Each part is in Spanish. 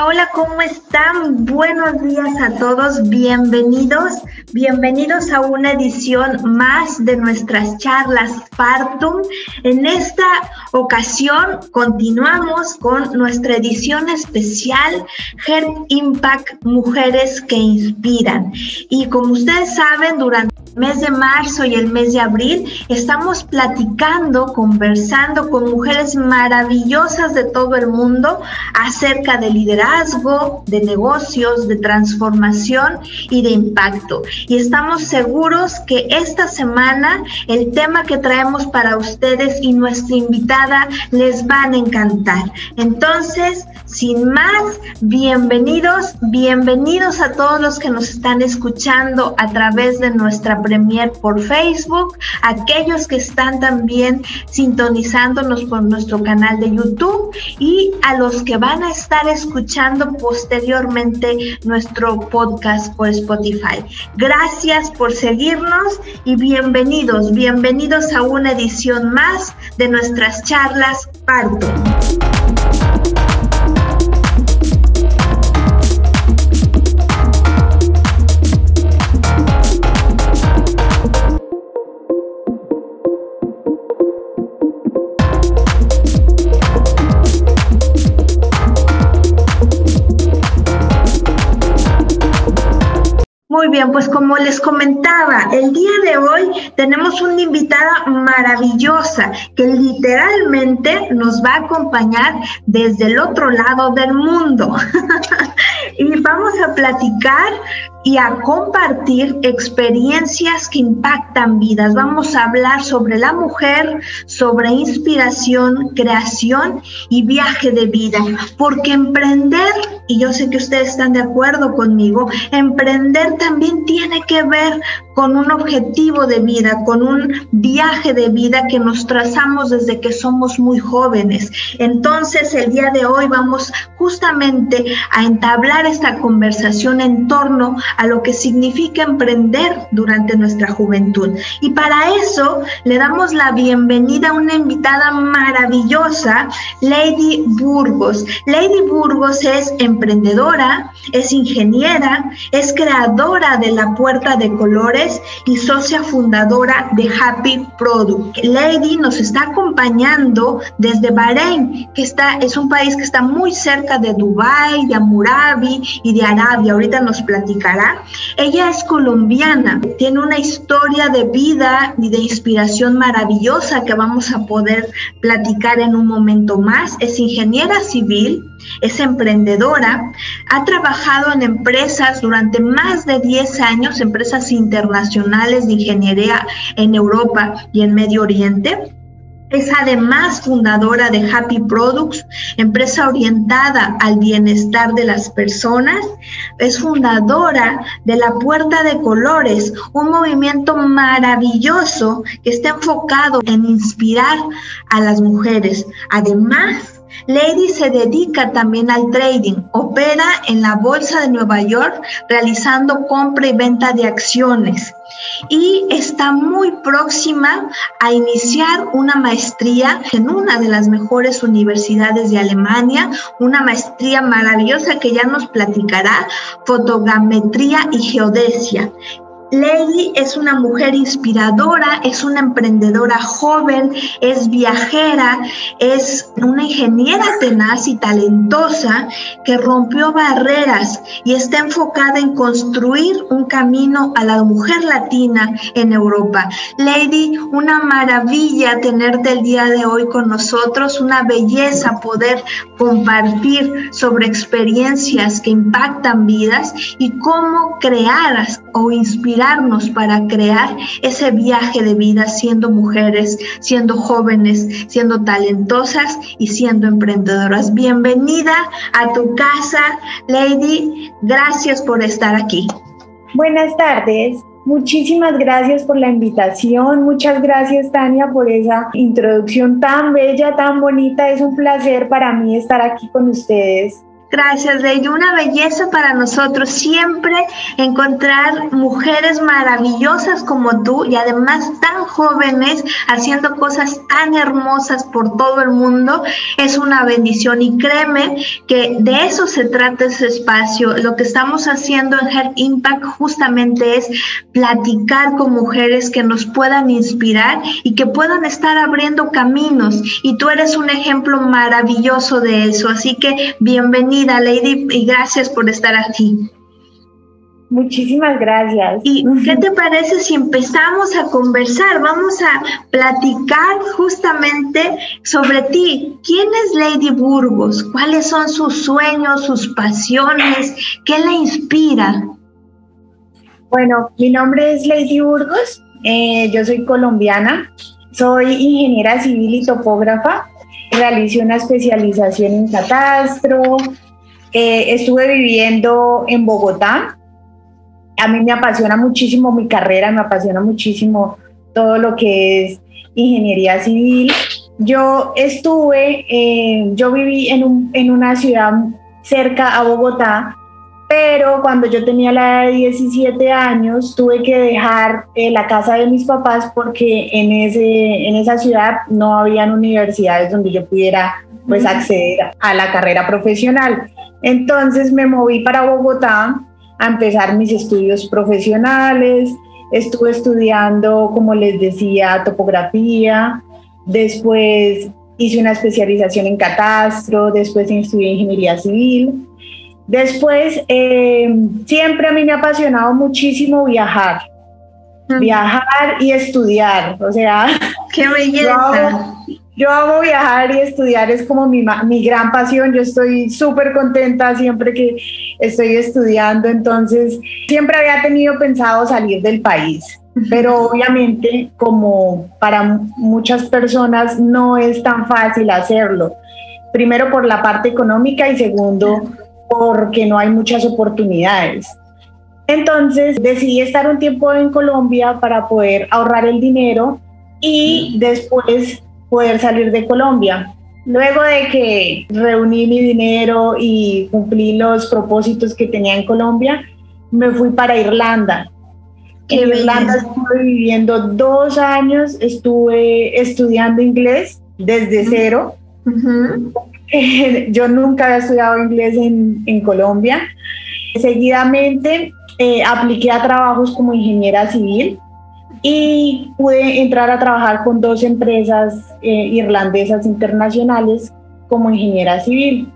Hola, ¿cómo están? Buenos días a todos, bienvenidos, bienvenidos a una edición más de nuestras charlas Partum. En esta ocasión continuamos con nuestra edición especial Heart Impact Mujeres que Inspiran. Y como ustedes saben, durante mes de marzo y el mes de abril estamos platicando, conversando con mujeres maravillosas de todo el mundo acerca del liderazgo, de negocios, de transformación y de impacto. Y estamos seguros que esta semana el tema que traemos para ustedes y nuestra invitada les van a encantar. Entonces, sin más, bienvenidos, bienvenidos a todos los que nos están escuchando a través de nuestra premier por Facebook, aquellos que están también sintonizándonos por nuestro canal de YouTube y a los que van a estar escuchando posteriormente nuestro podcast por Spotify. Gracias por seguirnos y bienvenidos, bienvenidos a una edición más de nuestras charlas Parto. Pues como les comentaba, el día de hoy tenemos una invitada maravillosa que literalmente nos va a acompañar desde el otro lado del mundo. y vamos a platicar y a compartir experiencias que impactan vidas. Vamos a hablar sobre la mujer, sobre inspiración, creación y viaje de vida. Porque emprender, y yo sé que ustedes están de acuerdo conmigo, emprender también tiene que ver con un objetivo de vida, con un viaje de vida que nos trazamos desde que somos muy jóvenes. Entonces, el día de hoy vamos justamente a entablar esta conversación en torno a lo que significa emprender durante nuestra juventud. Y para eso le damos la bienvenida a una invitada maravillosa, Lady Burgos. Lady Burgos es emprendedora, es ingeniera, es creadora de la puerta de colores y socia fundadora de Happy Product. Lady nos está acompañando desde Bahrein, que está, es un país que está muy cerca de Dubái, de Abu Dhabi y de Arabia. Ahorita nos platicará. Ella es colombiana, tiene una historia de vida y de inspiración maravillosa que vamos a poder platicar en un momento más. Es ingeniera civil, es emprendedora, ha trabajado en empresas durante más de 10 años, empresas internacionales de ingeniería en Europa y en Medio Oriente es además fundadora de Happy Products, empresa orientada al bienestar de las personas. Es fundadora de La Puerta de Colores, un movimiento maravilloso que está enfocado en inspirar a las mujeres. Además, Lady se dedica también al trading, opera en la Bolsa de Nueva York realizando compra y venta de acciones. Y está muy próxima a iniciar una maestría en una de las mejores universidades de Alemania, una maestría maravillosa que ya nos platicará, fotogrametría y geodesia. Lady es una mujer inspiradora, es una emprendedora joven, es viajera, es una ingeniera tenaz y talentosa que rompió barreras y está enfocada en construir un camino a la mujer latina en Europa. Lady, una maravilla tenerte el día de hoy con nosotros, una belleza poder compartir sobre experiencias que impactan vidas y cómo crear o inspirar para crear ese viaje de vida siendo mujeres, siendo jóvenes, siendo talentosas y siendo emprendedoras. Bienvenida a tu casa, Lady. Gracias por estar aquí. Buenas tardes. Muchísimas gracias por la invitación, muchas gracias Tania por esa introducción tan bella, tan bonita. Es un placer para mí estar aquí con ustedes Gracias, Lady. Una belleza para nosotros siempre encontrar mujeres maravillosas como tú y además tan jóvenes haciendo cosas tan hermosas por todo el mundo. Es una bendición y créeme que de eso se trata ese espacio. Lo que estamos haciendo en Health Impact justamente es platicar con mujeres que nos puedan inspirar y que puedan estar abriendo caminos. Y tú eres un ejemplo maravilloso de eso. Así que bienvenida Lady, y gracias por estar aquí. Muchísimas gracias. ¿Y qué te parece si empezamos a conversar? Vamos a platicar justamente sobre ti. ¿Quién es Lady Burgos? ¿Cuáles son sus sueños, sus pasiones? ¿Qué la inspira? Bueno, mi nombre es Lady Burgos. Eh, yo soy colombiana. Soy ingeniera civil y topógrafa. Realicé una especialización en catastro, eh, estuve viviendo en Bogotá. A mí me apasiona muchísimo mi carrera, me apasiona muchísimo todo lo que es ingeniería civil. Yo estuve, eh, yo viví en, un, en una ciudad cerca a Bogotá, pero cuando yo tenía la edad de 17 años tuve que dejar eh, la casa de mis papás porque en, ese, en esa ciudad no habían universidades donde yo pudiera pues acceder a la carrera profesional. Entonces me moví para Bogotá a empezar mis estudios profesionales. Estuve estudiando, como les decía, topografía. Después hice una especialización en catastro. Después estudié ingeniería civil. Después, eh, siempre a mí me ha apasionado muchísimo viajar. Viajar y estudiar. O sea, qué belleza. Yo amo viajar y estudiar, es como mi, mi gran pasión. Yo estoy súper contenta siempre que estoy estudiando, entonces siempre había tenido pensado salir del país, pero obviamente como para muchas personas no es tan fácil hacerlo. Primero por la parte económica y segundo porque no hay muchas oportunidades. Entonces decidí estar un tiempo en Colombia para poder ahorrar el dinero y después poder salir de Colombia. Luego de que reuní mi dinero y cumplí los propósitos que tenía en Colombia, me fui para Irlanda. en Irlanda estuve viviendo dos años, estuve estudiando inglés desde cero. Yo nunca había estudiado inglés en, en Colombia. Seguidamente eh, apliqué a trabajos como ingeniera civil y pude entrar a trabajar con dos empresas eh, irlandesas internacionales como ingeniera civil.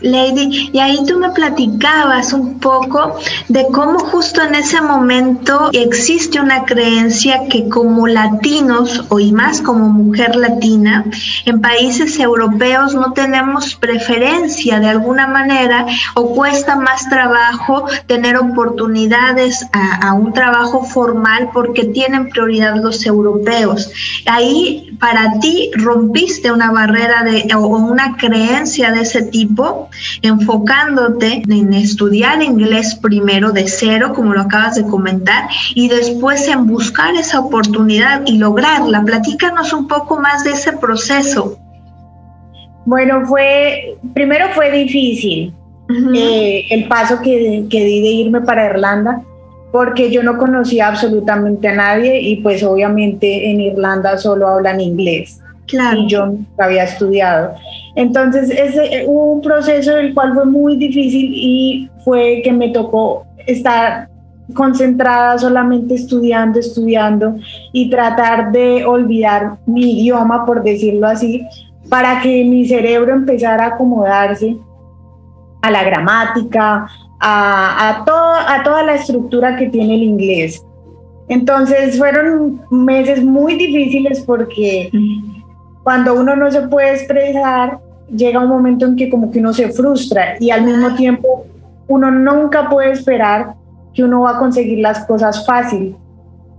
Lady, y ahí tú me platicabas un poco de cómo justo en ese momento existe una creencia que como latinos o y más como mujer latina, en países europeos no tenemos preferencia de alguna manera o cuesta más trabajo tener oportunidades a, a un trabajo formal porque tienen prioridad los europeos. Ahí para ti rompiste una barrera de, o una creencia de ese tipo enfocándote en estudiar inglés primero de cero, como lo acabas de comentar, y después en buscar esa oportunidad y lograrla. Platícanos un poco más de ese proceso. Bueno, fue, primero fue difícil eh, el paso que, que di de irme para Irlanda, porque yo no conocía absolutamente a nadie y pues obviamente en Irlanda solo hablan inglés. Claro. Y yo nunca había estudiado. Entonces, ese, eh, hubo un proceso el cual fue muy difícil y fue que me tocó estar concentrada solamente estudiando, estudiando y tratar de olvidar mi idioma, por decirlo así, para que mi cerebro empezara a acomodarse a la gramática, a, a, a toda la estructura que tiene el inglés. Entonces fueron meses muy difíciles porque cuando uno no se puede expresar, llega un momento en que como que uno se frustra y al mismo tiempo uno nunca puede esperar que uno va a conseguir las cosas fácil.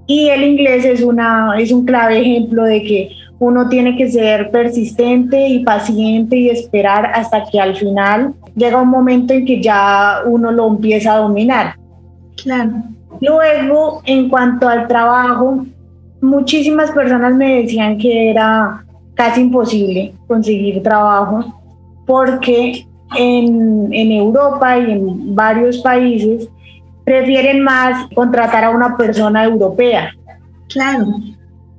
Y el inglés es, una, es un clave ejemplo de que uno tiene que ser persistente y paciente y esperar hasta que al final llega un momento en que ya uno lo empieza a dominar. Claro. Luego, en cuanto al trabajo, muchísimas personas me decían que era casi imposible conseguir trabajo porque en, en Europa y en varios países prefieren más contratar a una persona europea. Claro.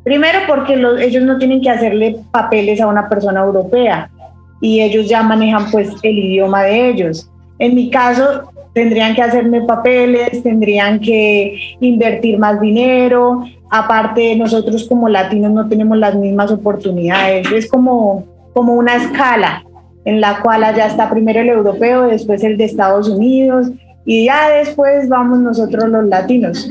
Primero porque ellos no tienen que hacerle papeles a una persona europea y ellos ya manejan pues el idioma de ellos. En mi caso tendrían que hacerme papeles, tendrían que invertir más dinero, aparte nosotros como latinos no tenemos las mismas oportunidades, es como, como una escala en la cual allá está primero el europeo, después el de Estados Unidos y ya después vamos nosotros los latinos.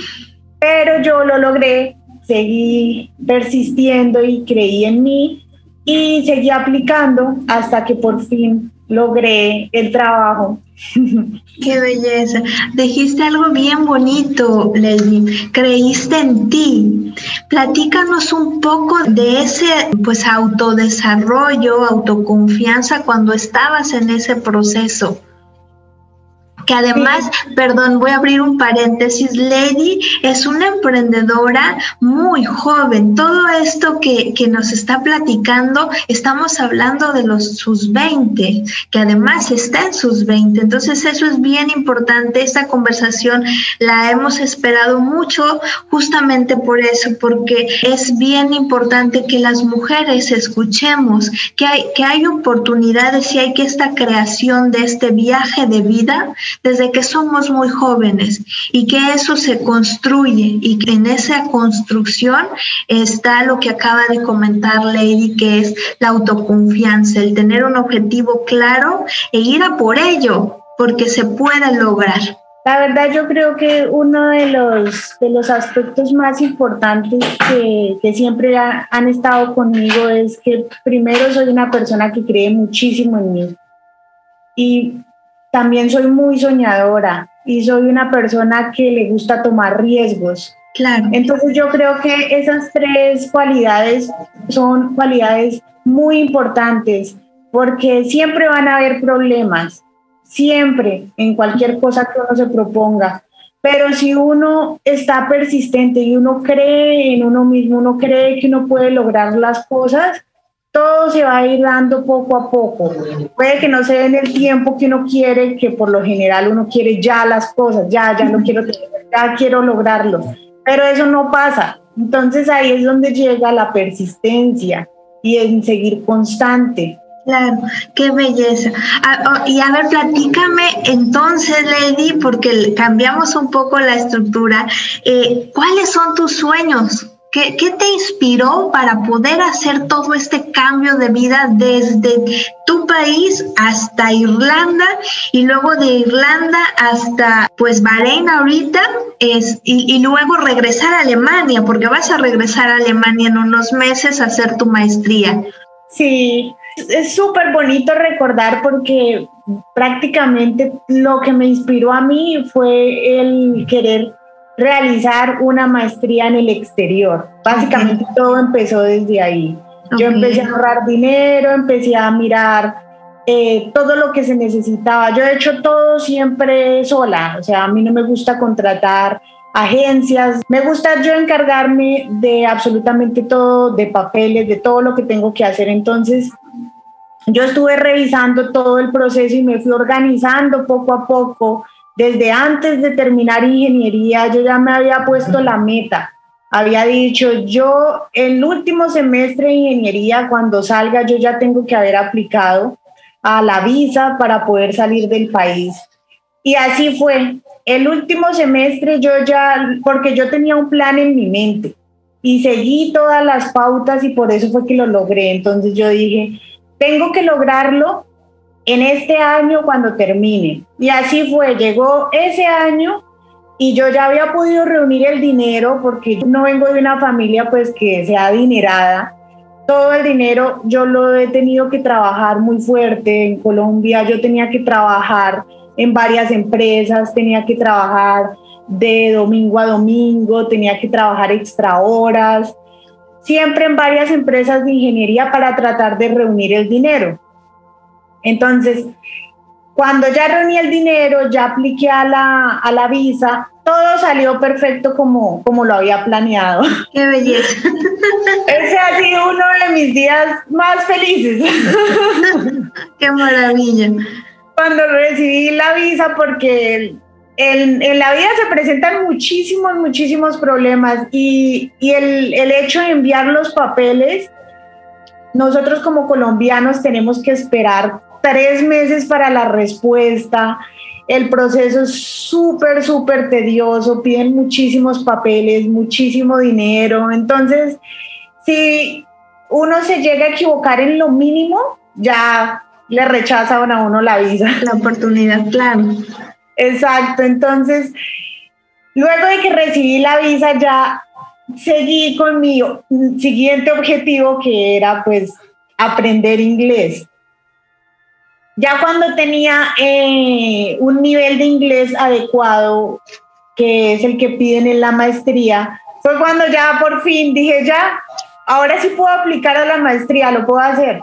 Pero yo lo logré, seguí persistiendo y creí en mí y seguí aplicando hasta que por fin logré el trabajo. Qué belleza. Dijiste algo bien bonito, Leslie. Creíste en ti. Platícanos un poco de ese pues autodesarrollo, autoconfianza cuando estabas en ese proceso que además, perdón, voy a abrir un paréntesis, Lady es una emprendedora muy joven. Todo esto que, que nos está platicando, estamos hablando de los sus 20, que además está en sus 20. Entonces eso es bien importante. Esta conversación la hemos esperado mucho justamente por eso, porque es bien importante que las mujeres escuchemos que hay, que hay oportunidades y hay que esta creación de este viaje de vida desde que somos muy jóvenes y que eso se construye y en esa construcción está lo que acaba de comentar Lady, que es la autoconfianza, el tener un objetivo claro e ir a por ello, porque se puede lograr. La verdad yo creo que uno de los, de los aspectos más importantes que, que siempre han estado conmigo es que primero soy una persona que cree muchísimo en mí. Y también soy muy soñadora y soy una persona que le gusta tomar riesgos. Claro. Entonces yo creo que esas tres cualidades son cualidades muy importantes porque siempre van a haber problemas, siempre en cualquier cosa que uno se proponga. Pero si uno está persistente y uno cree en uno mismo, uno cree que uno puede lograr las cosas, todo se va a ir dando poco a poco. Puede que no sea en el tiempo que uno quiere, que por lo general uno quiere ya las cosas, ya, ya lo quiero ya quiero lograrlo, pero eso no pasa. Entonces ahí es donde llega la persistencia y en seguir constante. Claro, qué belleza. Ah, oh, y a ver, platícame entonces, Lady, porque cambiamos un poco la estructura. Eh, ¿Cuáles son tus sueños? ¿Qué, te inspiró para poder hacer todo este cambio de vida desde tu país hasta Irlanda y luego de Irlanda hasta pues Bahrein ahorita y, y luego regresar a Alemania, porque vas a regresar a Alemania en unos meses a hacer tu maestría? Sí, es súper bonito recordar porque prácticamente lo que me inspiró a mí fue el querer realizar una maestría en el exterior. Básicamente todo empezó desde ahí. Yo empecé a ahorrar dinero, empecé a mirar eh, todo lo que se necesitaba. Yo he hecho todo siempre sola, o sea, a mí no me gusta contratar agencias, me gusta yo encargarme de absolutamente todo, de papeles, de todo lo que tengo que hacer. Entonces, yo estuve revisando todo el proceso y me fui organizando poco a poco desde antes de terminar ingeniería, yo ya me había puesto la meta. Había dicho, yo el último semestre de ingeniería, cuando salga, yo ya tengo que haber aplicado a la visa para poder salir del país. Y así fue. El último semestre yo ya, porque yo tenía un plan en mi mente y seguí todas las pautas y por eso fue que lo logré. Entonces yo dije, tengo que lograrlo en este año cuando termine. Y así fue, llegó ese año y yo ya había podido reunir el dinero porque no vengo de una familia pues que sea adinerada. Todo el dinero yo lo he tenido que trabajar muy fuerte en Colombia, yo tenía que trabajar en varias empresas, tenía que trabajar de domingo a domingo, tenía que trabajar extra horas, siempre en varias empresas de ingeniería para tratar de reunir el dinero. Entonces, Cuando ya reuní el dinero, ya apliqué a la, a la visa, todo salió perfecto como, como lo había planeado. Qué belleza. Ese ha sido uno de mis días más felices. Qué maravilla. Cuando recibí la visa, porque en, en, la vida se presentan muchísimos, muchísimos problemas y, y el, el, hecho de enviar los papeles, nosotros como colombianos tenemos que esperar tres meses para la respuesta. El proceso es súper, súper tedioso, piden muchísimos papeles, muchísimo dinero. Entonces, si uno se llega a equivocar en lo mínimo, ya le rechazan a uno la visa. La oportunidad, claro. Exacto, entonces, luego de que recibí la visa, ya seguí con mi siguiente objetivo, que era pues aprender inglés. Ya cuando tenía eh, un nivel de inglés adecuado, que es el que piden en la maestría, fue cuando ya por fin dije, ya, ahora sí puedo aplicar a la maestría, lo puedo hacer.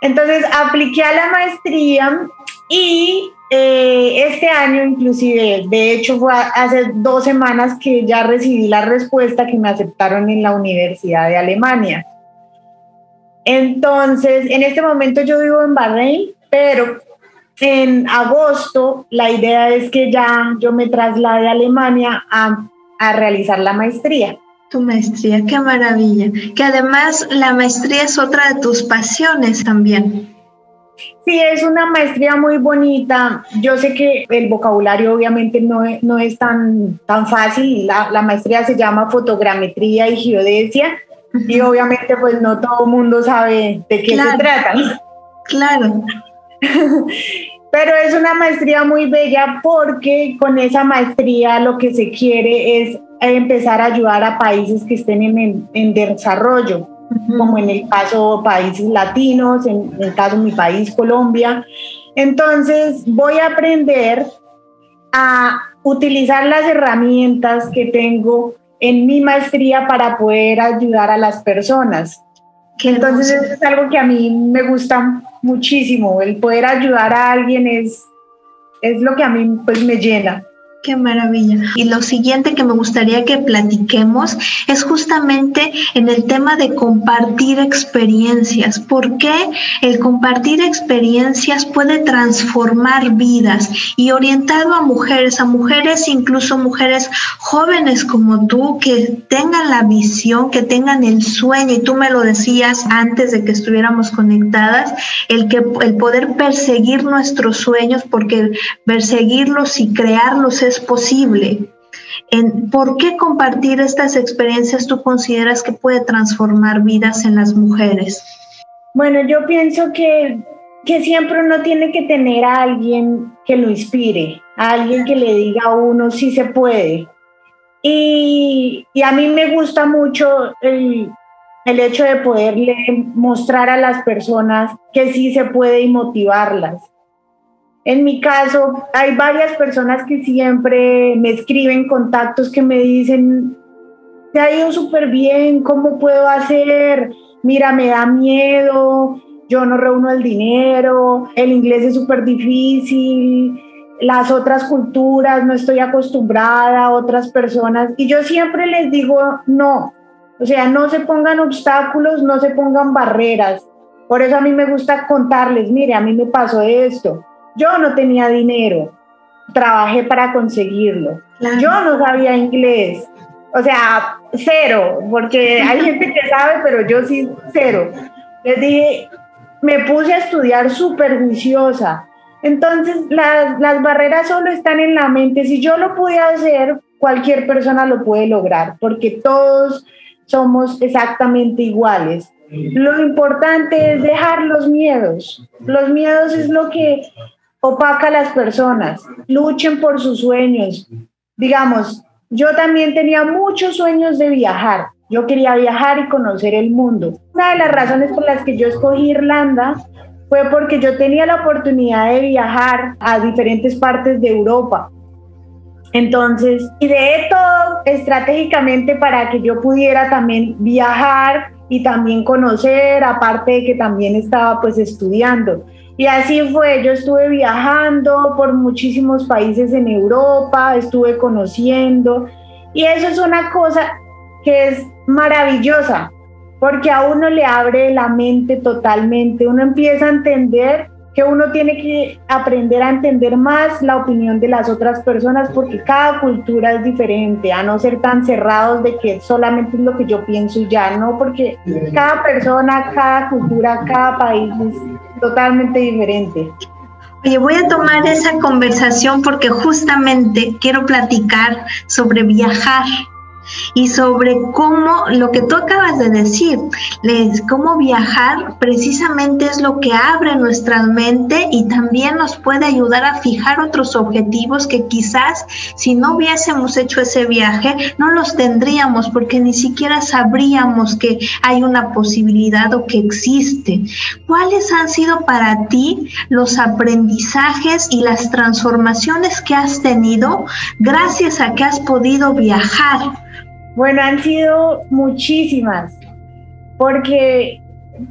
Entonces apliqué a la maestría y eh, este año inclusive, de hecho fue hace dos semanas que ya recibí la respuesta que me aceptaron en la Universidad de Alemania. Entonces, en este momento yo vivo en Bahrein, pero en agosto la idea es que ya yo me traslade a Alemania a, a realizar la maestría. Tu maestría, qué maravilla. Que además la maestría es otra de tus pasiones también. Sí, es una maestría muy bonita. Yo sé que el vocabulario obviamente no es, no es tan, tan fácil. La, la maestría se llama fotogrametría y geodesia y obviamente pues no todo el mundo sabe de qué claro, se trata. Claro. Pero es una maestría muy bella porque con esa maestría lo que se quiere es empezar a ayudar a países que estén en, en desarrollo, uh -huh. como en el caso países latinos, en, en el caso de mi país, Colombia. Entonces voy a aprender a utilizar las herramientas que tengo en mi maestría para poder ayudar a las personas. Entonces eso es algo que a mí me gusta muchísimo, el poder ayudar a alguien es, es lo que a mí pues me llena. Qué maravilla. Y lo siguiente que me gustaría que platiquemos es justamente en el tema de compartir experiencias. ¿Por qué el compartir experiencias puede transformar vidas y orientado a mujeres, a mujeres, incluso mujeres jóvenes como tú, que tengan la visión, que tengan el sueño, y tú me lo decías antes de que estuviéramos conectadas, el que el poder perseguir nuestros sueños, porque perseguirlos y crearlos es posible. En, ¿Por qué compartir estas experiencias tú consideras que puede transformar vidas en las mujeres? Bueno, yo pienso que, que siempre uno tiene que tener a alguien que lo inspire, a alguien que le diga a uno si se puede. Y, y a mí me gusta mucho el, el hecho de poderle mostrar a las personas que sí se puede y motivarlas. En mi caso, hay varias personas que siempre me escriben contactos que me dicen, te ha ido súper bien, ¿cómo puedo hacer? Mira, me da miedo, yo no reúno el dinero, el inglés es súper difícil, las otras culturas, no estoy acostumbrada a otras personas. Y yo siempre les digo, no, o sea, no se pongan obstáculos, no se pongan barreras. Por eso a mí me gusta contarles, mire, a mí me pasó esto yo no tenía dinero, trabajé para conseguirlo. Claro. Yo no sabía inglés, o sea, cero, porque hay gente que sabe, pero yo sí, cero. Les dije, me puse a estudiar súper juiciosa. Entonces, las, las barreras solo están en la mente. Si yo lo pude hacer, cualquier persona lo puede lograr, porque todos somos exactamente iguales. Lo importante es dejar los miedos. Los miedos es lo que opaca a las personas, luchen por sus sueños. Digamos, yo también tenía muchos sueños de viajar. Yo quería viajar y conocer el mundo. Una de las razones por las que yo escogí Irlanda fue porque yo tenía la oportunidad de viajar a diferentes partes de Europa. Entonces, ideé todo estratégicamente para que yo pudiera también viajar y también conocer, aparte de que también estaba pues estudiando. Y así fue, yo estuve viajando por muchísimos países en Europa, estuve conociendo, y eso es una cosa que es maravillosa, porque a uno le abre la mente totalmente, uno empieza a entender que uno tiene que aprender a entender más la opinión de las otras personas porque cada cultura es diferente, a no ser tan cerrados de que solamente es lo que yo pienso y ya, no, porque cada persona, cada cultura, cada país es totalmente diferente. Oye, voy a tomar esa conversación porque justamente quiero platicar sobre viajar y sobre cómo lo que tú acabas de decir, cómo viajar precisamente es lo que abre nuestra mente y también nos puede ayudar a fijar otros objetivos que quizás si no hubiésemos hecho ese viaje no los tendríamos porque ni siquiera sabríamos que hay una posibilidad o que existe. ¿Cuáles han sido para ti los aprendizajes y las transformaciones que has tenido gracias a que has podido viajar? Bueno, han sido muchísimas, porque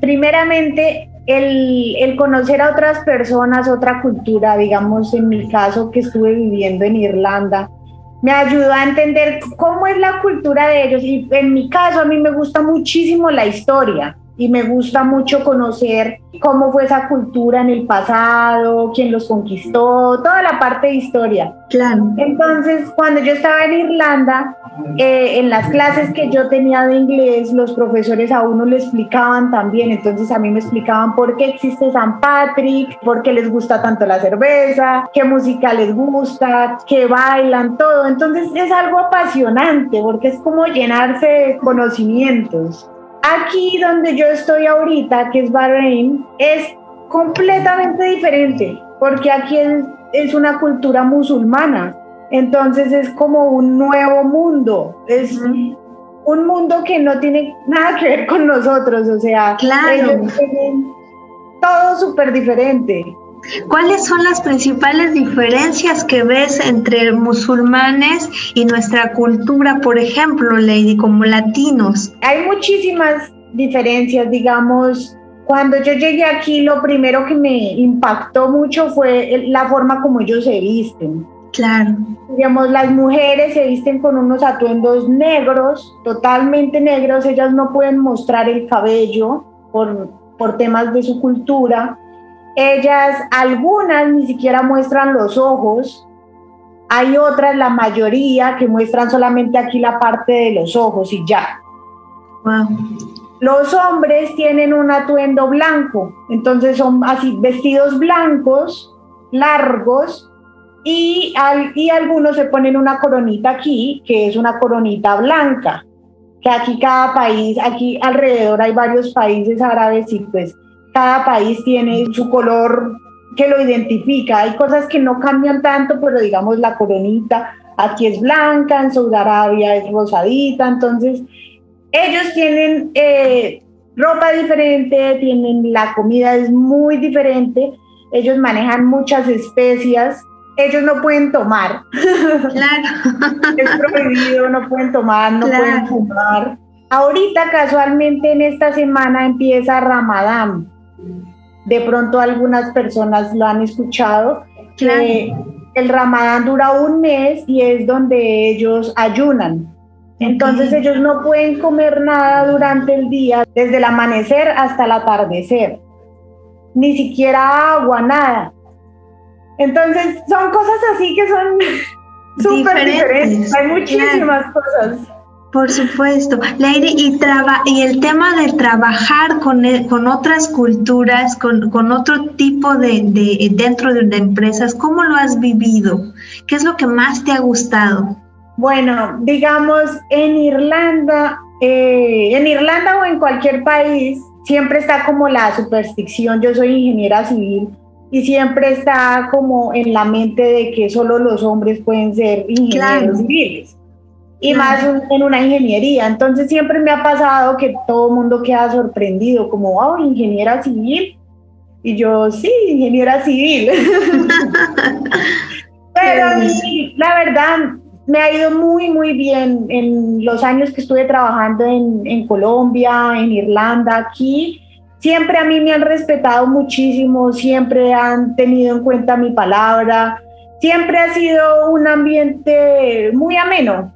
primeramente el, conocer a otras personas, otra cultura, digamos en mi caso que estuve viviendo en Irlanda, me ayudó a entender cómo es la cultura de ellos. Y en mi caso a mí me gusta muchísimo la historia y me gusta mucho conocer cómo fue esa cultura en el pasado, quién los conquistó, toda la parte de historia. Claro. Entonces, cuando yo estaba en Irlanda, eh, en las clases que yo tenía de inglés, los profesores a uno le explicaban también, entonces a mí me explicaban por qué existe San Patrick, por qué les gusta tanto la cerveza, qué música les gusta, qué bailan, todo. Entonces es algo apasionante porque es como llenarse de conocimientos. Aquí donde yo estoy ahorita, que es Bahrein, es completamente diferente, porque aquí es, una cultura musulmana. Entonces es como un nuevo mundo, es un mundo que no tiene nada que ver con nosotros, o sea, claro. todo súper diferente. ¿Cuáles son las principales diferencias que ves entre musulmanes y nuestra cultura, por ejemplo, Lady, como latinos? Hay muchísimas diferencias, digamos. Cuando yo llegué aquí, lo primero que me impactó mucho fue la forma como ellos se visten. Claro. Digamos, las mujeres se visten con unos atuendos negros, totalmente negros, ellas no pueden mostrar el cabello por, por temas de su cultura ellas, algunas ni siquiera muestran los ojos, hay otras, la mayoría, que muestran solamente aquí la parte de los ojos y ya. Los hombres tienen un atuendo blanco, entonces son así vestidos blancos, largos, y, y algunos se ponen una coronita aquí, que es una coronita blanca, que aquí cada país, aquí alrededor hay varios países árabes y pues cada país tiene su color que lo identifica. Hay cosas que no cambian tanto, pero digamos la coronita aquí es blanca, en Saudi Arabia es rosadita, entonces ellos tienen eh, ropa diferente, tienen la comida es muy diferente, ellos manejan muchas especias, ellos no pueden tomar. Claro. es prohibido, no pueden tomar, no pueden fumar. Ahorita casualmente en esta semana empieza Ramadán de pronto algunas personas lo han escuchado, que el ramadán dura un mes y es donde ellos ayunan. Entonces ellos no pueden comer nada durante el día, desde el amanecer hasta el atardecer, ni siquiera agua, nada. Entonces son cosas así que son súper diferentes. Hay muchísimas cosas. Por supuesto, Lady, y, y el tema de trabajar con, e, con otras culturas, con, con otro tipo de, de, dentro de, empresas, ¿cómo lo has vivido? ¿Qué es lo que más te ha gustado? Bueno, digamos, en Irlanda, eh, en Irlanda o en cualquier país, siempre está como la superstición, yo soy ingeniera civil, y siempre está como en la mente de que solo los hombres pueden ser ingenieros civiles y más en una ingeniería. Entonces siempre me ha pasado que todo el mundo queda sorprendido, como, wow, ingeniera civil. Y yo, sí, ingeniera civil. Pero la verdad, me ha ido muy, muy bien en los años que estuve trabajando en, en Colombia, en Irlanda, aquí. siempre a mí me han respetado muchísimo, siempre han tenido en cuenta mi palabra, siempre ha sido un ambiente muy ameno.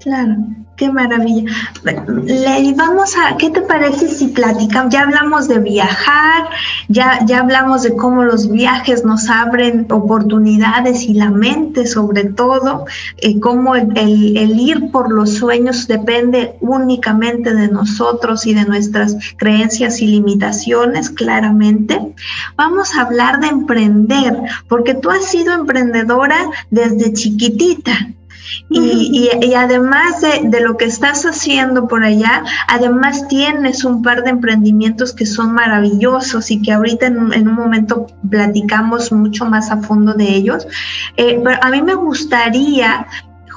Claro. Qué maravilla. Lady, vamos a, ¿qué te parece si platicamos? Ya hablamos de viajar, ya, ya hablamos de cómo los viajes nos abren oportunidades y la mente sobre todo, eh, cómo el, el, ir por los sueños depende únicamente de nosotros y de nuestras creencias y limitaciones, claramente. Vamos a hablar de emprender, porque tú has sido emprendedora desde chiquitita. Y, además de, lo que estás haciendo por allá, además tienes un par de emprendimientos que son maravillosos y que ahorita en, un momento platicamos mucho más a fondo de ellos. Eh, pero a mí me gustaría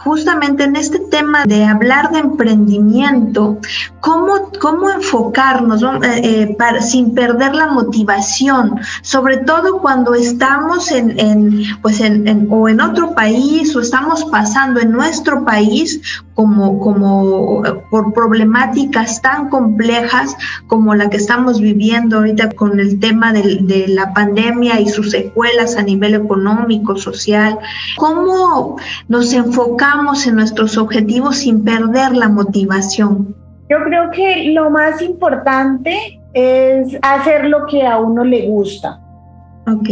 justamente en este tema de hablar de emprendimiento, cómo, cómo enfocarnos eh, eh, sin perder la motivación, sobre todo cuando estamos en, en pues en, o en otro país o estamos pasando en nuestro país como, como por problemáticas tan complejas como la que estamos viviendo ahorita con el tema de, de la pandemia y sus secuelas a nivel económico, social. ¿Cómo nos enfocamos en nuestros objetivos sin perder la motivación? Yo creo que lo más importante es hacer lo que a uno le gusta.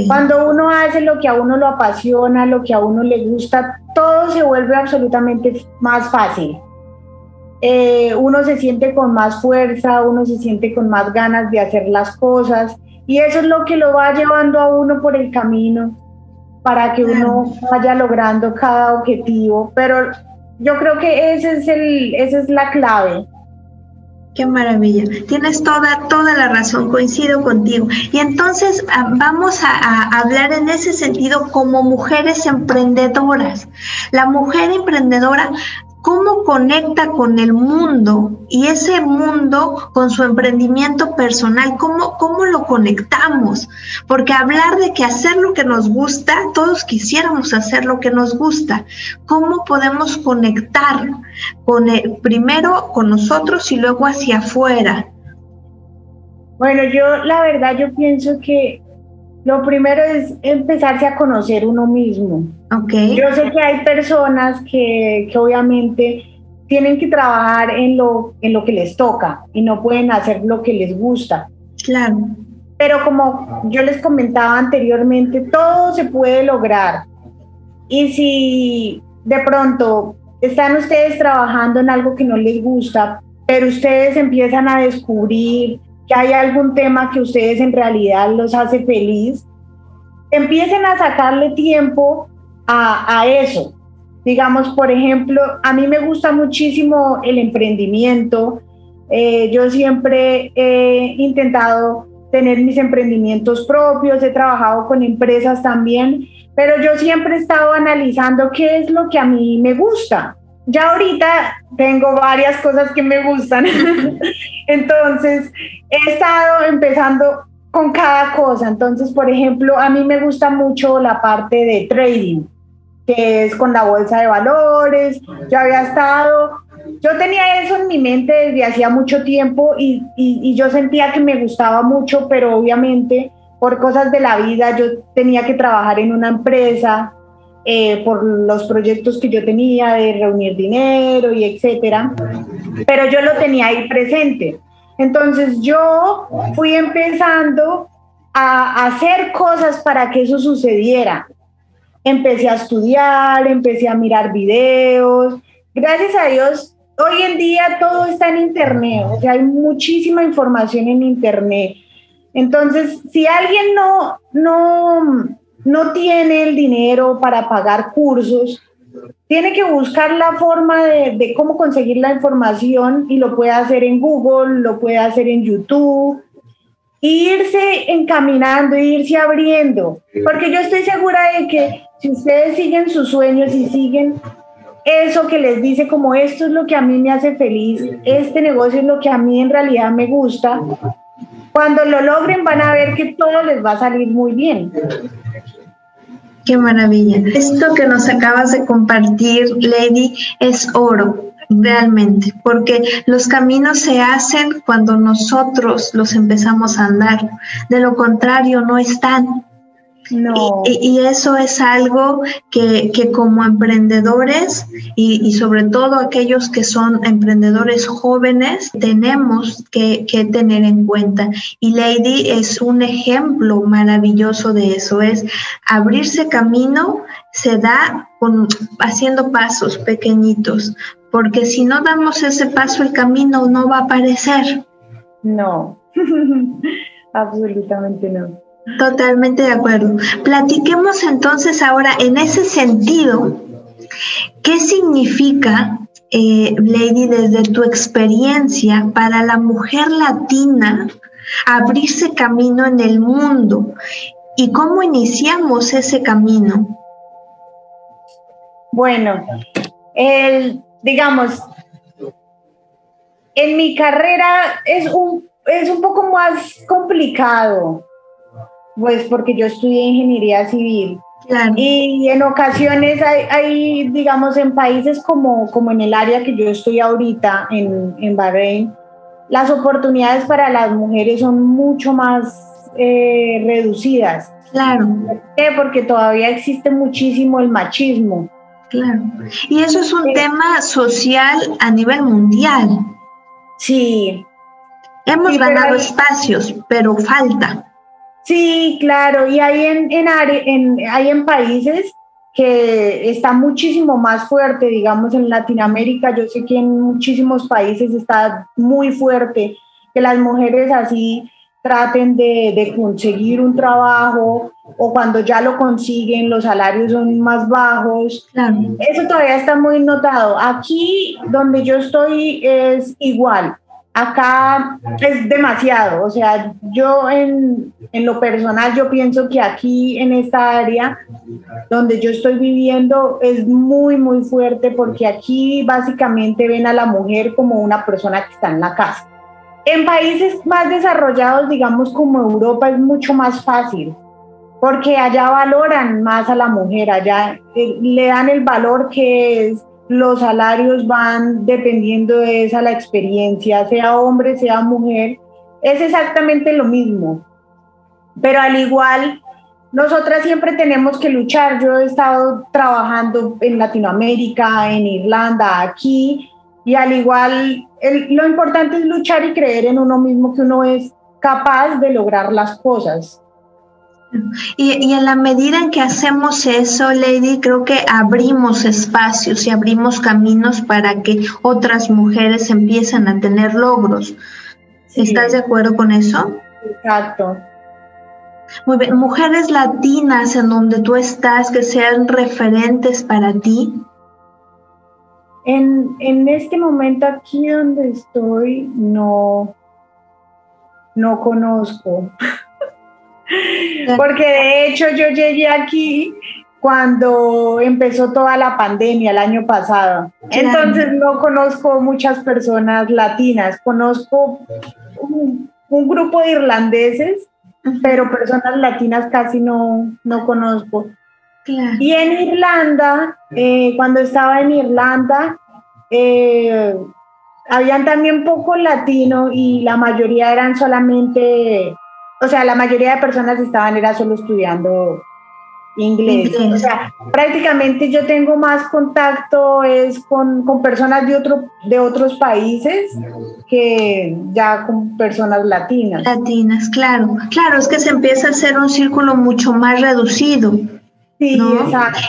Cuando uno hace lo que a uno lo apasiona, lo que a uno le gusta, todo se vuelve absolutamente más fácil. Eh, uno se siente con más fuerza, uno se siente con más ganas de hacer las cosas y eso es lo que lo va llevando a uno por el camino para que uno vaya logrando cada objetivo, pero yo creo que ese es el, esa es la clave. Qué maravilla. Tienes toda, toda la razón, coincido contigo. Y entonces ah, vamos a, hablar en ese sentido como mujeres emprendedoras. La mujer emprendedora cómo conecta con el mundo y ese mundo con su emprendimiento personal, cómo, cómo lo conectamos. Porque hablar de que hacer lo que nos gusta, todos quisiéramos hacer lo que nos gusta. ¿Cómo podemos conectar con el, primero con nosotros y luego hacia afuera? Bueno, yo la verdad yo pienso que lo primero es empezarse a conocer uno mismo. Okay. Yo sé que hay personas que, que, obviamente tienen que trabajar en lo, en lo que les toca y no pueden hacer lo que les gusta. Claro. Pero como yo les comentaba anteriormente, todo se puede lograr. Y si de pronto están ustedes trabajando en algo que no les gusta, pero ustedes empiezan a descubrir que hay algún tema que ustedes en realidad los hace feliz, empiecen a sacarle tiempo a, a eso. Digamos, por ejemplo, a mí me gusta muchísimo el emprendimiento. Eh, yo siempre he intentado tener mis emprendimientos propios, he trabajado con empresas también, pero yo siempre he estado analizando qué es lo que a mí me gusta ya ahorita tengo varias cosas que me gustan. Entonces, he estado empezando con cada cosa. Entonces, por ejemplo, a mí me gusta mucho la parte de trading, que es con la bolsa de valores. Yo había estado, yo tenía eso en mi mente desde hacía mucho tiempo y, y yo sentía que me gustaba mucho, pero obviamente por cosas de la vida yo tenía que trabajar en una empresa, eh, por los proyectos que yo tenía de reunir dinero y etcétera, pero yo lo tenía ahí presente. Entonces yo fui empezando a hacer cosas para que eso sucediera. Empecé a estudiar, empecé a mirar videos. Gracias a Dios, hoy en día todo está en Internet, o sea, hay muchísima información en Internet. Entonces, si alguien no, no, no tiene el dinero para pagar cursos, tiene que buscar la forma de, cómo conseguir la información y lo puede hacer en Google, lo puede hacer en YouTube, irse encaminando, irse abriendo, porque yo estoy segura de que si ustedes siguen sus sueños y siguen eso que les dice como esto es lo que a mí me hace feliz, este negocio es lo que a mí en realidad me gusta, cuando lo logren van a ver que todo les va a salir muy bien. Qué maravilla. Esto que nos acabas de compartir, Lady, es oro. realmente, porque los caminos se hacen cuando nosotros los empezamos a andar, de lo contrario no están. No. Y, eso es algo que, como emprendedores y, sobre todo aquellos que son emprendedores jóvenes tenemos que, tener en cuenta. Y Lady es un ejemplo maravilloso de eso, es abrirse camino se da con, haciendo pasos pequeñitos, porque si no damos ese paso el camino no va a aparecer. No, absolutamente no. Totalmente de acuerdo. Platiquemos entonces ahora en ese sentido, ¿qué significa, eh, Lady, desde tu experiencia para la mujer latina abrirse camino en el mundo? ¿Y cómo iniciamos ese camino? Bueno, el, digamos, en mi carrera es un, es un poco más complicado pues porque yo estudié ingeniería civil. Y en ocasiones hay, digamos, en países como, como en el área que yo estoy ahorita, en, en Bahrein, las oportunidades para las mujeres son mucho más eh, reducidas. Claro. ¿Por qué? Porque todavía existe muchísimo el machismo. Claro. Y eso es un tema social a nivel mundial. Sí. Hemos ganado espacios, pero falta. Sí, claro, y hay en, en, hay en países que está muchísimo más fuerte, digamos en Latinoamérica, yo sé que en muchísimos países está muy fuerte que las mujeres así traten de, conseguir un trabajo o cuando ya lo consiguen los salarios son más bajos. Eso todavía está muy notado. Aquí donde yo estoy es igual acá es demasiado, o sea, yo en, lo personal yo pienso que aquí en esta área donde yo estoy viviendo es muy, muy fuerte porque aquí básicamente ven a la mujer como una persona que está en la casa. En países más desarrollados, digamos como Europa, es mucho más fácil porque allá valoran más a la mujer, allá eh, le dan el valor que es los salarios van dependiendo de esa la experiencia, sea hombre, sea mujer, es exactamente lo mismo. Pero al igual, nosotras siempre tenemos que luchar. Yo he estado trabajando en Latinoamérica, en Irlanda, aquí, y al igual, lo importante es luchar y creer en uno mismo que uno es capaz de lograr las cosas. Y, en la medida en que hacemos eso, Lady, creo que abrimos espacios y abrimos caminos para que otras mujeres empiecen a tener logros. ¿Estás de acuerdo con eso? Exacto. Muy bien. Mujeres latinas en donde tú estás que sean referentes para ti. En, en este momento aquí donde estoy, no, no conozco. Porque de hecho yo llegué aquí cuando empezó toda la pandemia el año pasado. Entonces no conozco muchas personas latinas, conozco un, grupo de irlandeses, pero personas latinas casi no, no conozco. Y en Irlanda, eh, cuando estaba en Irlanda, eh, habían también poco latino y la mayoría eran solamente o sea, la mayoría de personas estaban era solo estudiando inglés. O sea, prácticamente yo tengo más contacto es con, con, personas de, otro, de otros países que ya con personas latinas. Latinas, claro. Claro, es que se empieza a hacer un círculo mucho más reducido. Sí,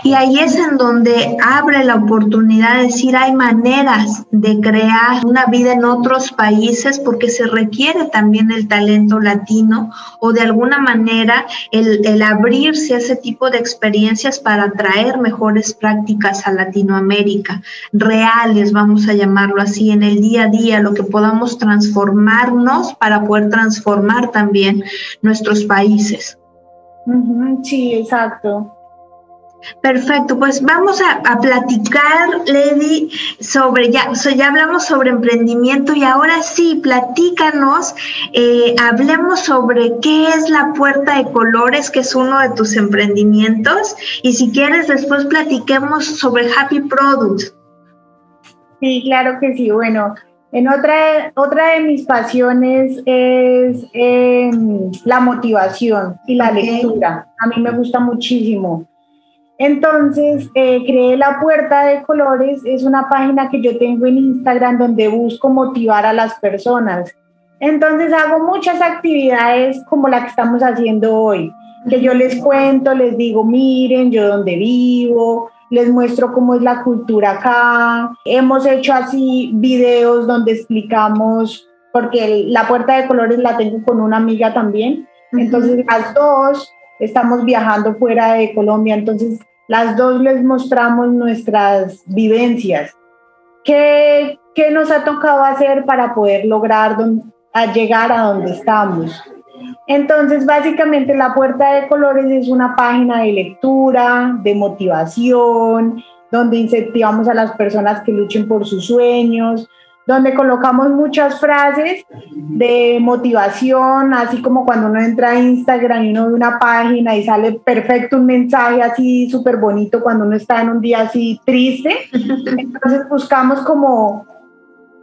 Y ahí es en donde abre la oportunidad de decir, hay maneras de crear una vida en otros países porque se requiere también el talento latino o de alguna manera el, el abrirse a ese tipo de experiencias para traer mejores prácticas a Latinoamérica, reales, vamos a llamarlo así, en el día a día, lo que podamos transformarnos para poder transformar también nuestros países. Sí, exacto. Perfecto, pues vamos a, platicar, Lady, sobre, ya, ya hablamos sobre emprendimiento y ahora sí, platícanos, eh, hablemos sobre qué es la puerta de colores, que es uno de tus emprendimientos, y si quieres después platiquemos sobre Happy Products. Sí, claro que sí. Bueno, en otra, otra de mis pasiones es em, la motivación y la lectura. A mí me gusta muchísimo. Entonces, eh, creé La Puerta de Colores, es una página que yo tengo en Instagram donde busco motivar a las personas. Entonces hago muchas actividades como la que estamos haciendo hoy, que yo les cuento, les digo, miren, yo donde vivo, les muestro cómo es la cultura acá. Hemos hecho así videos donde explicamos, porque la puerta de colores la tengo con una amiga también. Entonces las dos estamos viajando fuera de Colombia, entonces las dos les mostramos nuestras vivencias. ¿Qué, qué nos ha tocado hacer para poder lograr llegar a donde estamos? Entonces, básicamente la Puerta de Colores es una página de lectura, de motivación, donde incentivamos a las personas que luchen por sus sueños, donde colocamos muchas frases de motivación, así como cuando uno entra a Instagram y uno ve una página y sale perfecto un mensaje así súper bonito cuando uno está en un día así triste. Entonces buscamos como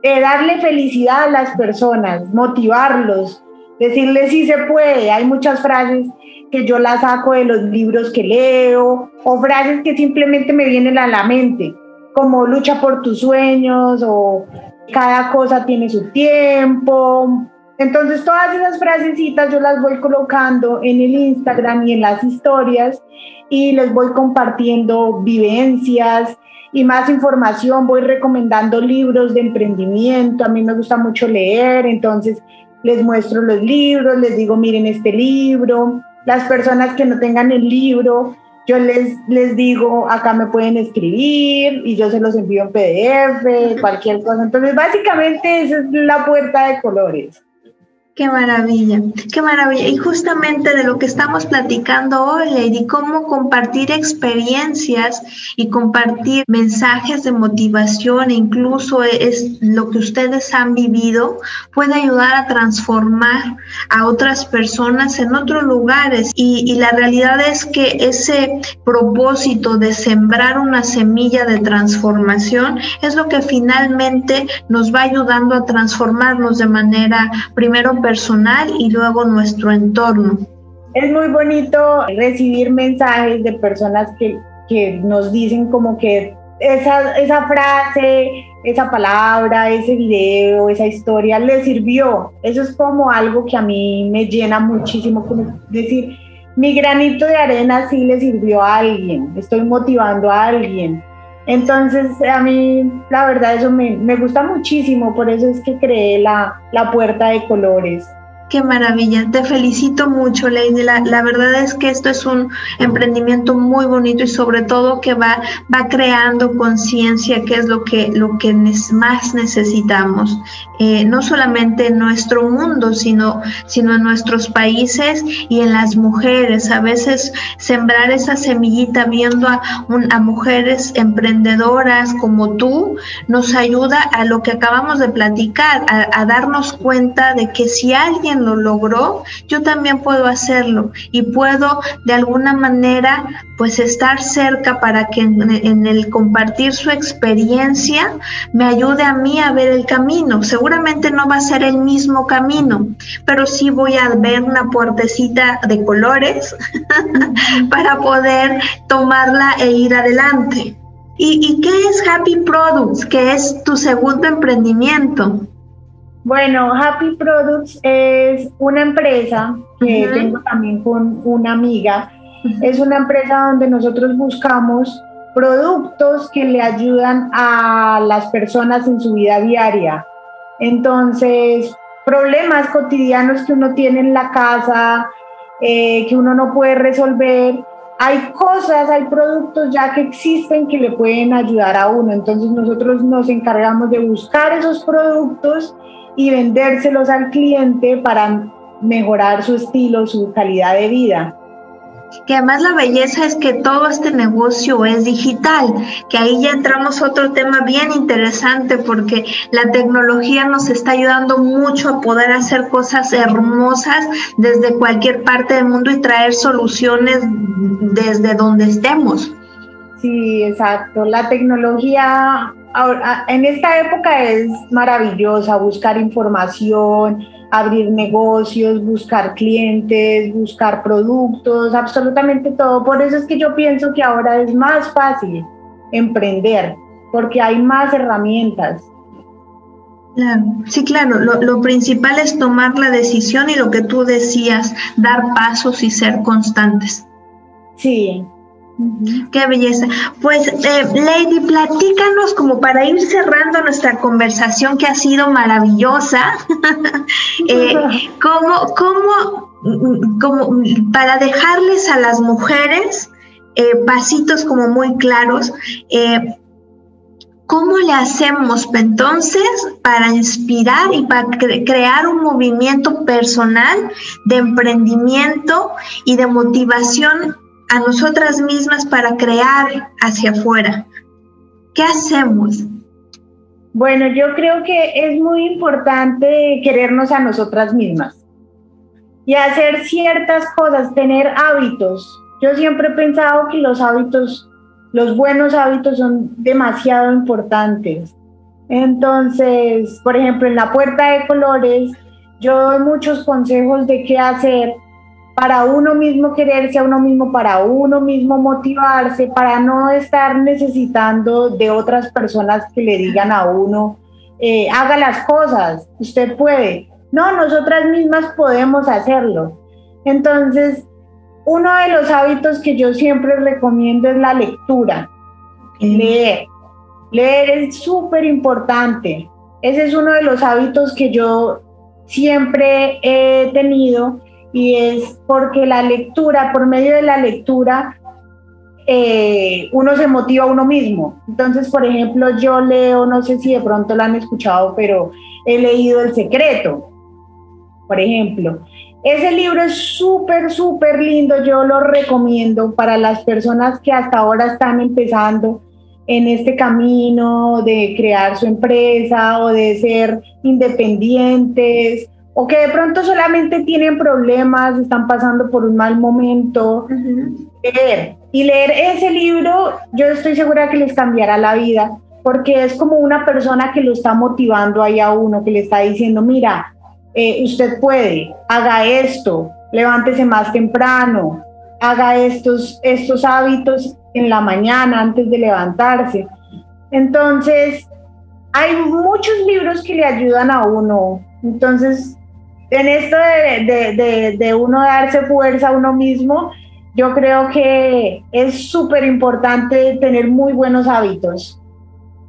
eh, darle felicidad a las personas, motivarlos, decirle si se puede. Hay muchas frases que yo las saco de los libros que leo o frases que simplemente me vienen a la mente, como lucha por tus sueños o cada cosa tiene su tiempo. Entonces todas esas frasecitas yo las voy colocando en el Instagram y en las historias y les voy compartiendo vivencias y más información, voy recomendando libros de emprendimiento, a mí me gusta mucho leer, entonces les muestro los libros, les digo, miren este libro. Las personas que no tengan el libro, yo les, les digo, acá me pueden escribir y yo se los envío en PDF, cualquier cosa. Entonces, básicamente esa es la puerta de colores. Qué maravilla, qué maravilla. Y justamente de lo que estamos platicando hoy, Lady, cómo compartir experiencias y compartir mensajes de motivación, e incluso es lo que ustedes han vivido, puede ayudar a transformar a otras personas en otros lugares. Y, y la realidad es que ese propósito de sembrar una semilla de transformación es lo que finalmente nos va ayudando a transformarnos de manera, primero, personal y luego nuestro entorno. Es muy bonito recibir mensajes de personas que, que nos dicen como que esa, esa frase, esa palabra, ese video, esa historia le sirvió. Eso es como algo que a mí me llena muchísimo, decir, mi granito de arena sí le sirvió a alguien, estoy motivando a alguien. Entonces, a mí, la verdad, eso me, me gusta muchísimo, por eso es que creé la, la puerta de colores. Qué maravilla, te felicito mucho, Lady. La, la, verdad es que esto es un emprendimiento muy bonito y sobre todo que va, va creando conciencia, que es lo que, lo que más necesitamos, eh, no solamente en nuestro mundo, sino, sino en nuestros países y en las mujeres. A veces sembrar esa semillita viendo a, mujeres emprendedoras como tú nos ayuda a lo que acabamos de platicar, a, darnos cuenta de que si alguien lo logró, yo también puedo hacerlo y puedo de alguna manera pues estar cerca para que en, el compartir su experiencia me ayude a mí a ver el camino. Seguramente no va a ser el mismo camino, pero sí voy a ver una puertecita de colores para poder tomarla e ir adelante. ¿Y, ¿Y qué es Happy Products, que es tu segundo emprendimiento? Bueno, Happy Products es una empresa que tengo también con una amiga. Es una empresa donde nosotros buscamos productos que le ayudan a las personas en su vida diaria. Entonces, problemas cotidianos que uno tiene en la casa, eh, que uno no puede resolver, hay cosas, hay productos ya que existen que le pueden ayudar a uno. Entonces nosotros nos encargamos de buscar esos productos y vendérselos al cliente para mejorar su estilo, su calidad de vida. Que además la belleza es que todo este negocio es digital, que ahí ya entramos a otro tema bien interesante porque la tecnología nos está ayudando mucho a poder hacer cosas hermosas desde cualquier parte del mundo y traer soluciones desde donde estemos. Sí, exacto. La tecnología en esta época es maravillosa buscar información, abrir negocios, buscar clientes, buscar productos, absolutamente todo. Por eso es que yo pienso que ahora es más fácil emprender, porque hay más herramientas. Claro, sí, claro, lo, principal es tomar la decisión y lo que tú decías, dar pasos y ser constantes. Sí. Qué belleza. Pues, eh, Lady, platícanos como para ir cerrando nuestra conversación que ha sido maravillosa. eh, ¿cómo, cómo, como para dejarles a las mujeres eh, pasitos como muy claros, ¿Cómo le hacemos entonces para inspirar y para crear un movimiento personal de emprendimiento y de motivación a nosotras mismas para crear hacia afuera? ¿Qué hacemos? Bueno, yo creo que es muy importante querernos a nosotras mismas y hacer ciertas cosas, tener hábitos. Yo siempre he pensado que los hábitos los buenos hábitos son demasiado importantes. Entonces, por ejemplo, en la puerta de colores, yo doy muchos consejos de qué hacer para uno mismo quererse a uno mismo, para uno mismo motivarse, para no estar necesitando de otras personas que le digan a uno, eh, haga las cosas, usted puede. No, nosotras mismas podemos hacerlo. Entonces, uno de los hábitos que yo siempre recomiendo es la lectura, leer. Leer es súper importante. Ese es uno de los hábitos que yo siempre he tenido y es porque la lectura, por medio de la lectura, eh, uno se motiva a uno mismo. Entonces, por ejemplo, yo leo, no sé si de pronto lo han escuchado, pero he leído El Secreto, por ejemplo. Ese libro es súper, súper lindo, yo lo recomiendo para las personas que hasta ahora están empezando en este camino de crear su empresa o de ser independientes o que de pronto solamente tienen problemas, están pasando por un mal momento. Leer. Y leer ese libro, yo estoy segura que les cambiará la vida, porque es como una persona que lo está motivando ahí a uno, que le está diciendo, mira, eh, usted puede, haga esto, levántese más temprano, haga estos, estos hábitos en la mañana antes de levantarse. Entonces, hay muchos libros que le ayudan a uno. Entonces, en esto de, de, de uno darse fuerza a uno mismo, yo creo que es súper importante tener muy buenos hábitos.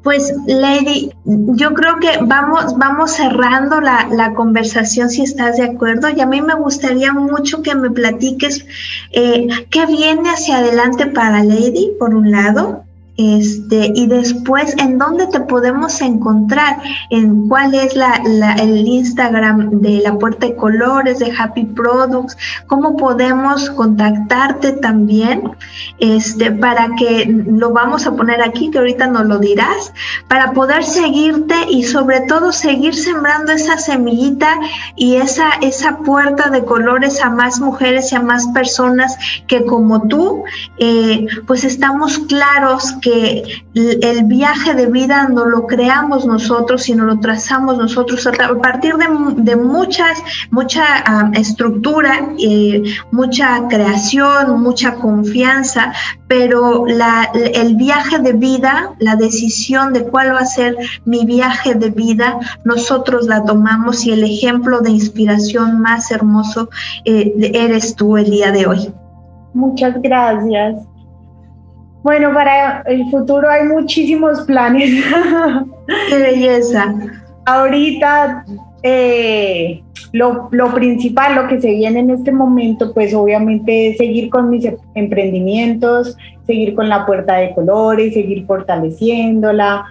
Pues Lady, yo creo que vamos, vamos cerrando la, la, conversación si estás de acuerdo y a mí me gustaría mucho que me platiques eh, qué viene hacia adelante para Lady, por un lado, este, y después, ¿en dónde te podemos encontrar? ¿En cuál es la, el Instagram de la Puerta de Colores, de Happy Products? ¿Cómo podemos contactarte también? Este, para que lo vamos a poner aquí, que ahorita nos lo dirás, para poder seguirte y sobre todo seguir sembrando esa semillita y esa, esa puerta de colores a más mujeres y a más personas que como tú, eh, pues estamos claros que el viaje de vida no lo creamos nosotros, sino lo trazamos nosotros a partir de, muchas, mucha estructura, eh, mucha creación, mucha confianza, pero el viaje de vida, la decisión de cuál va a ser mi viaje de vida, nosotros la tomamos y el ejemplo de inspiración más hermoso eh, eres tú el día de hoy. Muchas gracias. Bueno, para el futuro hay muchísimos planes. Qué belleza. Ahorita eh, lo, principal, lo que se viene en este momento, pues obviamente es seguir con mis emprendimientos, seguir con la puerta de colores, seguir fortaleciéndola,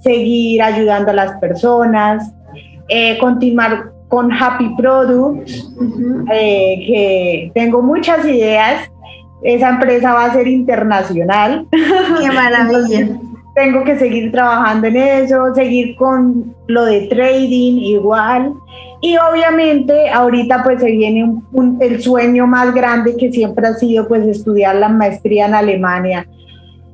seguir ayudando a las personas, eh, continuar con Happy Products, eh, que tengo muchas ideas esa empresa va a ser internacional. Qué maravilla. tengo que seguir trabajando en eso, seguir con lo de trading igual. Y obviamente ahorita pues se viene el sueño más grande que siempre ha sido pues estudiar la maestría en Alemania.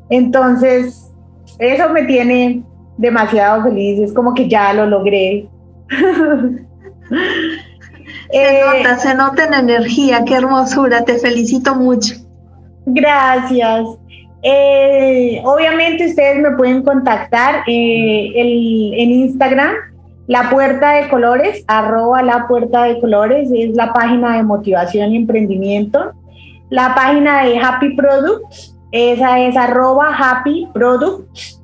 Entonces, eso me tiene demasiado feliz, es como que ya lo logré. Se eh, nota, se nota en energía, qué hermosura, te felicito mucho. Gracias. Eh, obviamente ustedes me pueden contactar eh, en Instagram, La Puerta de Colores, arroba La Puerta de Colores, es la página de motivación y emprendimiento. La página de Happy Products, esa es arroba Happy Products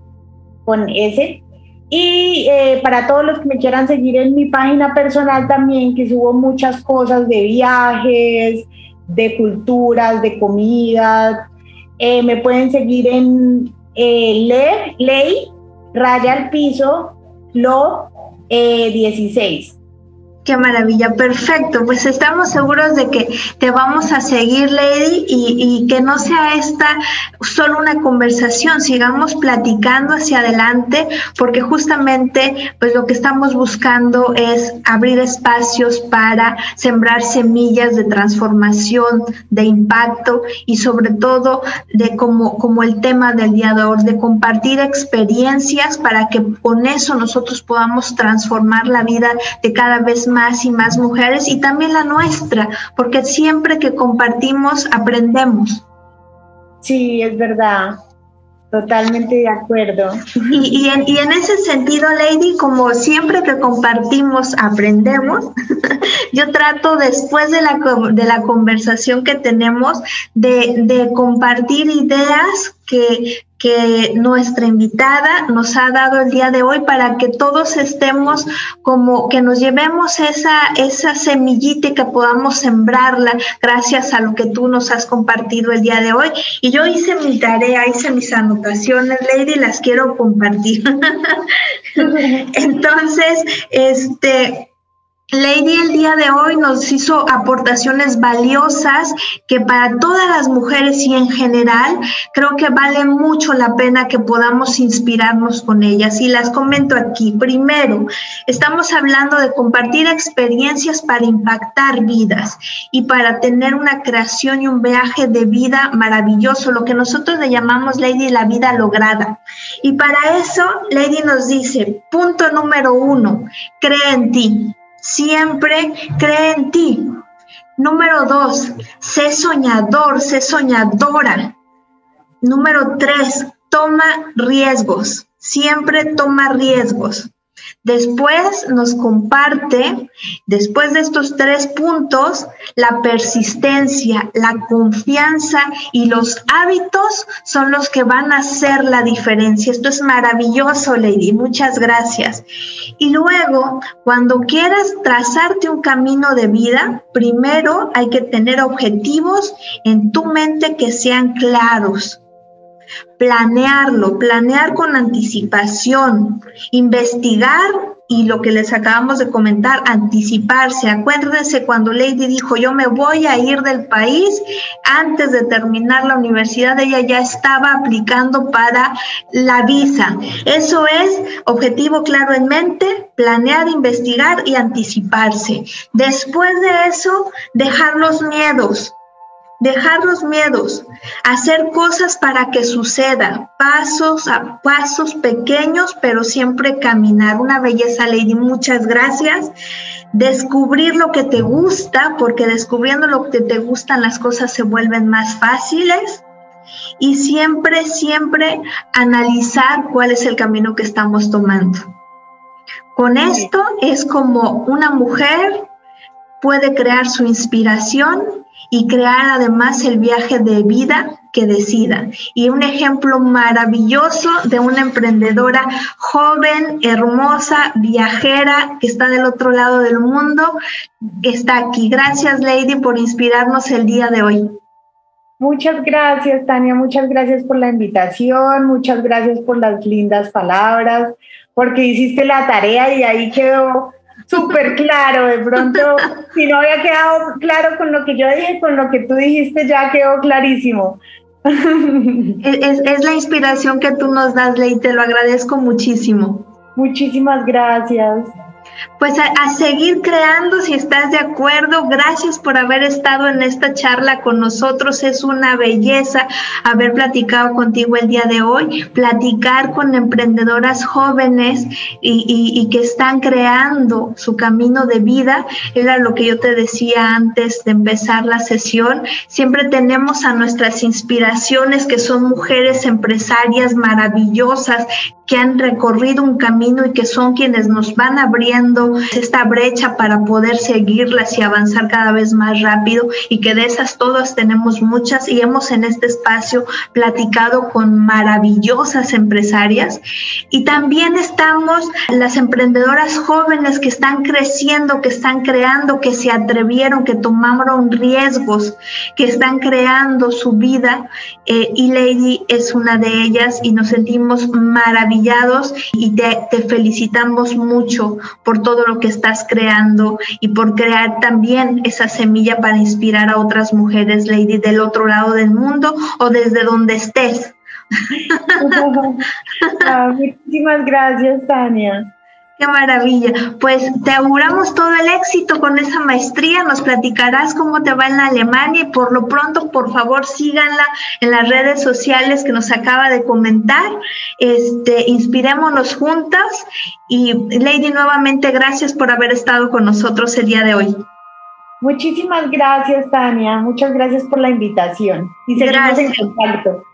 con S. Y eh, para todos los que me quieran seguir en mi página personal también, que subo muchas cosas de viajes, de culturas, de comida, eh, me pueden seguir en eh, Ley, Raya al Piso, Lo 16. Qué maravilla, perfecto. Pues estamos seguros de que te vamos a seguir, Lady, y, que no sea esta solo una conversación, sigamos platicando hacia adelante, porque justamente pues lo que estamos buscando es abrir espacios para sembrar semillas de transformación, de impacto y sobre todo de como, como el tema del día de hoy, de compartir experiencias para que con eso nosotros podamos transformar la vida de cada vez más más y más mujeres y también la nuestra, porque siempre que compartimos aprendemos. Sí, es verdad. Totalmente de acuerdo. Y, en, y, en, ese sentido, Lady, como siempre que compartimos, aprendemos, yo trato después de la, de la conversación que tenemos de, de compartir ideas que, que nuestra invitada nos ha dado el día de hoy para que todos estemos como que nos llevemos esa, esa semillita y que podamos sembrarla gracias a lo que tú nos has compartido el día de hoy. Y yo hice mi tarea, hice mis anotaciones, Lady, las quiero compartir. Entonces, este Lady el día de hoy nos hizo aportaciones valiosas que para todas las mujeres y en general creo que vale mucho la pena que podamos inspirarnos con ellas. Y las comento aquí. Primero, estamos hablando de compartir experiencias para impactar vidas y para tener una creación y un viaje de vida maravilloso, lo que nosotros le llamamos Lady la vida lograda. Y para eso, Lady nos dice, punto número uno, cree en ti siempre cree en ti. Número dos, sé soñador, sé soñadora. Número tres, toma riesgos, siempre toma riesgos. Después nos comparte, después de estos tres puntos, la persistencia, la confianza y los hábitos son los que van a hacer la diferencia. Esto es maravilloso, Lady. Muchas gracias. Y luego, cuando quieras trazarte un camino de vida, primero hay que tener objetivos en tu mente que sean claros planearlo, planear con anticipación, investigar y lo que les acabamos de comentar, anticiparse. Acuérdense cuando Lady dijo, yo me voy a ir del país, antes de terminar la universidad, ella ya estaba aplicando para la visa. Eso es objetivo claro en mente, planear, investigar y anticiparse. Después de eso, dejar los miedos dejar los miedos, hacer cosas para que suceda, pasos a pasos pequeños, pero siempre caminar. Una belleza, Lady, muchas gracias. Descubrir lo que te gusta, porque descubriendo lo que te gustan las cosas se vuelven más fáciles. Y siempre, siempre analizar cuál es el camino que estamos tomando. Con esto es como una mujer puede crear su inspiración y crear además el viaje de vida que decida. Y un ejemplo maravilloso de una emprendedora joven, hermosa, viajera, que está del otro lado del mundo, está aquí. Gracias, Lady, por inspirarnos el día de hoy. Muchas gracias, Tania. Muchas gracias por la invitación. Muchas gracias por las lindas palabras, porque hiciste la tarea y ahí quedó súper claro, de pronto, si no había quedado claro con lo que yo dije, con lo que tú dijiste ya quedó clarísimo. Es, la inspiración que tú nos das, Ley, te lo agradezco muchísimo. Muchísimas gracias. Pues a, seguir creando, si estás de acuerdo. Gracias por haber estado en esta charla con nosotros. Es una belleza haber platicado contigo el día de hoy, platicar con emprendedoras jóvenes y, que están creando su camino de vida. Era lo que yo te decía antes de empezar la sesión. Siempre tenemos a nuestras inspiraciones que son mujeres empresarias maravillosas que han recorrido un camino y que son quienes nos van abriendo esta brecha para poder seguirlas y avanzar cada vez más rápido y que de esas todas tenemos muchas y hemos en este espacio platicado con maravillosas empresarias y también estamos las emprendedoras jóvenes que están creciendo, que están creando, que se atrevieron, que tomaron riesgos, que están creando su vida eh, y Lady es una de ellas y nos sentimos maravillosos y te, felicitamos mucho por todo lo que estás creando y por crear también esa semilla para inspirar a otras mujeres, Lady, del otro lado del mundo o desde donde estés. Ah, muchísimas gracias, Tania. Qué maravilla. Pues te auguramos todo el éxito con esa maestría. Nos platicarás cómo te va en Alemania y por lo pronto, por favor, síganla en las redes sociales que nos acaba de comentar. Este, inspirémonos juntas y Lady, nuevamente gracias por haber estado con nosotros el día de hoy. Muchísimas gracias, Tania. Muchas gracias por la invitación y seguimos en contacto.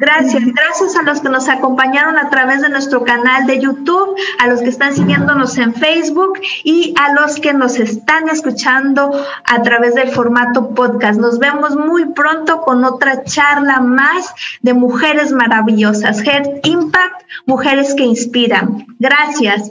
Gracias, gracias a los que nos acompañaron a través de nuestro canal de YouTube, a los que están siguiéndonos en Facebook y a los que nos están escuchando a través del formato podcast. Nos vemos muy pronto con otra charla más de mujeres maravillosas. Head Impact, mujeres que inspiran. Gracias.